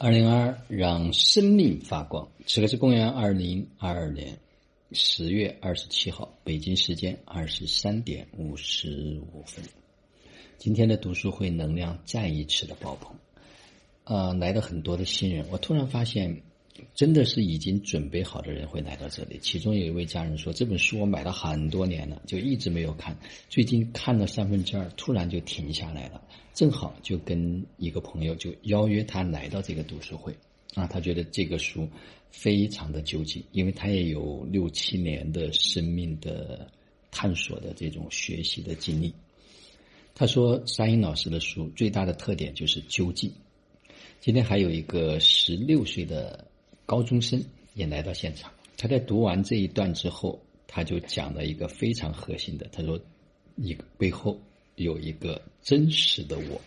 二零二二，让生命发光。此刻是公元二零二二年十月二十七号，北京时间二十三点五十五分。今天的读书会能量再一次的爆棚，啊，来了很多的新人。我突然发现。真的是已经准备好的人会来到这里。其中有一位家人说：“这本书我买了很多年了，就一直没有看。最近看了三分之二，突然就停下来了。正好就跟一个朋友就邀约他来到这个读书会。啊，他觉得这个书非常的究竟，因为他也有六七年的生命的探索的这种学习的经历。他说，沙英老师的书最大的特点就是究竟。今天还有一个十六岁的。”高中生也来到现场，他在读完这一段之后，他就讲了一个非常核心的，他说：“一个背后有一个真实的我，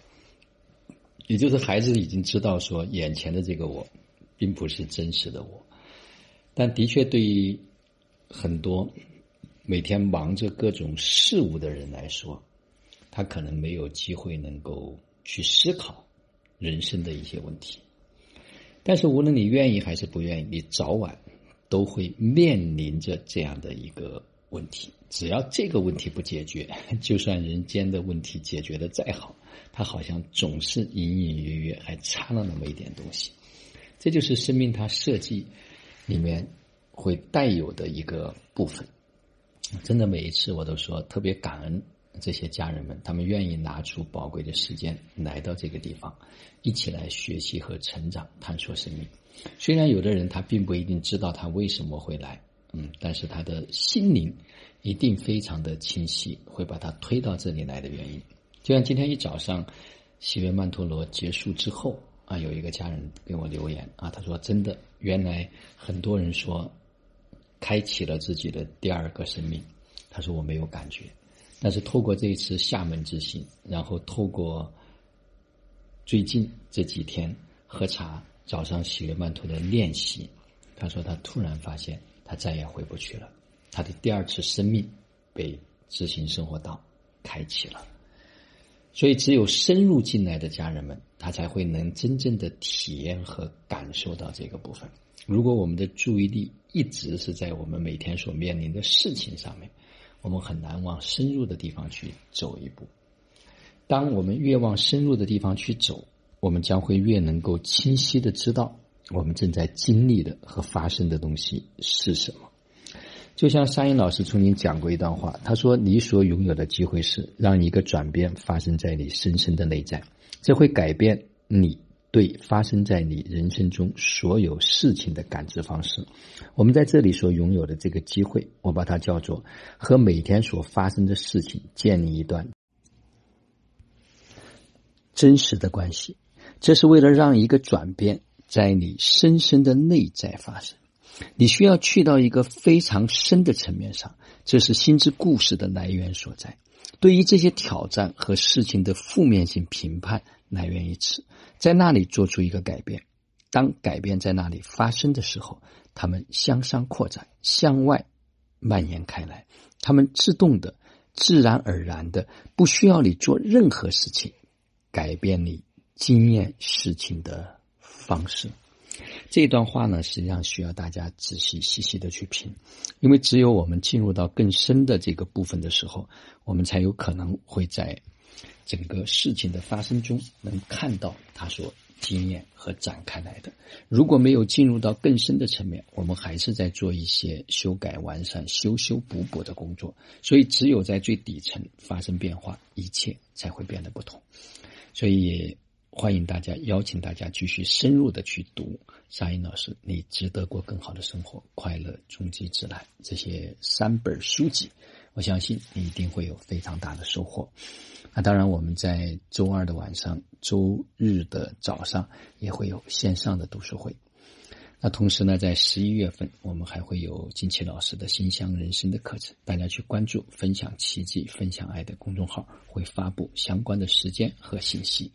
也就是孩子已经知道说，眼前的这个我，并不是真实的我，但的确对于很多每天忙着各种事物的人来说，他可能没有机会能够去思考人生的一些问题。”但是无论你愿意还是不愿意，你早晚都会面临着这样的一个问题。只要这个问题不解决，就算人间的问题解决的再好，它好像总是隐隐约约还差了那么一点东西。这就是生命它设计里面会带有的一个部分。真的每一次我都说特别感恩。这些家人们，他们愿意拿出宝贵的时间来到这个地方，一起来学习和成长、探索生命。虽然有的人他并不一定知道他为什么会来，嗯，但是他的心灵一定非常的清晰，会把他推到这里来的原因。就像今天一早上喜悦曼陀罗结束之后啊，有一个家人给我留言啊，他说：“真的，原来很多人说开启了自己的第二个生命，他说我没有感觉。”但是透过这一次厦门之行，然后透过最近这几天喝茶、早上喜悦曼陀的练习，他说他突然发现他再也回不去了，他的第二次生命被知行生活道开启了。所以，只有深入进来的家人们，他才会能真正的体验和感受到这个部分。如果我们的注意力一直是在我们每天所面临的事情上面，我们很难往深入的地方去走一步。当我们越往深入的地方去走，我们将会越能够清晰的知道我们正在经历的和发生的东西是什么。就像沙鹰老师曾经讲过一段话，他说：“你所拥有的机会是让一个转变发生在你深深的内在，这会改变你。”对发生在你人生中所有事情的感知方式，我们在这里所拥有的这个机会，我把它叫做和每天所发生的事情建立一段真实的关系。这是为了让一个转变在你深深的内在发生。你需要去到一个非常深的层面上，这是心智故事的来源所在。对于这些挑战和事情的负面性评判。来源于此，在那里做出一个改变。当改变在那里发生的时候，他们向上扩展，向外蔓延开来。他们自动的、自然而然的，不需要你做任何事情，改变你经验事情的方式。这段话呢，实际上需要大家仔细细细的去品，因为只有我们进入到更深的这个部分的时候，我们才有可能会在。整个事情的发生中，能看到他所经验和展开来的。如果没有进入到更深的层面，我们还是在做一些修改、完善、修修补补的工作。所以，只有在最底层发生变化，一切才会变得不同。所以，欢迎大家，邀请大家继续深入的去读沙英老师《你值得过更好的生活，快乐终极指南》这些三本书籍。我相信你一定会有非常大的收获。那当然，我们在周二的晚上、周日的早上也会有线上的读书会。那同时呢，在十一月份，我们还会有金奇老师的心香人生的课程。大家去关注“分享奇迹、分享爱”的公众号，会发布相关的时间和信息。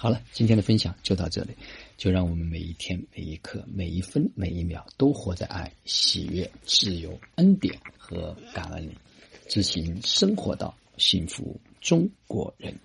好了，今天的分享就到这里。就让我们每一天、每一刻、每一分、每一秒都活在爱、喜悦、自由、恩典和感恩里。执行生活到，幸福中国人。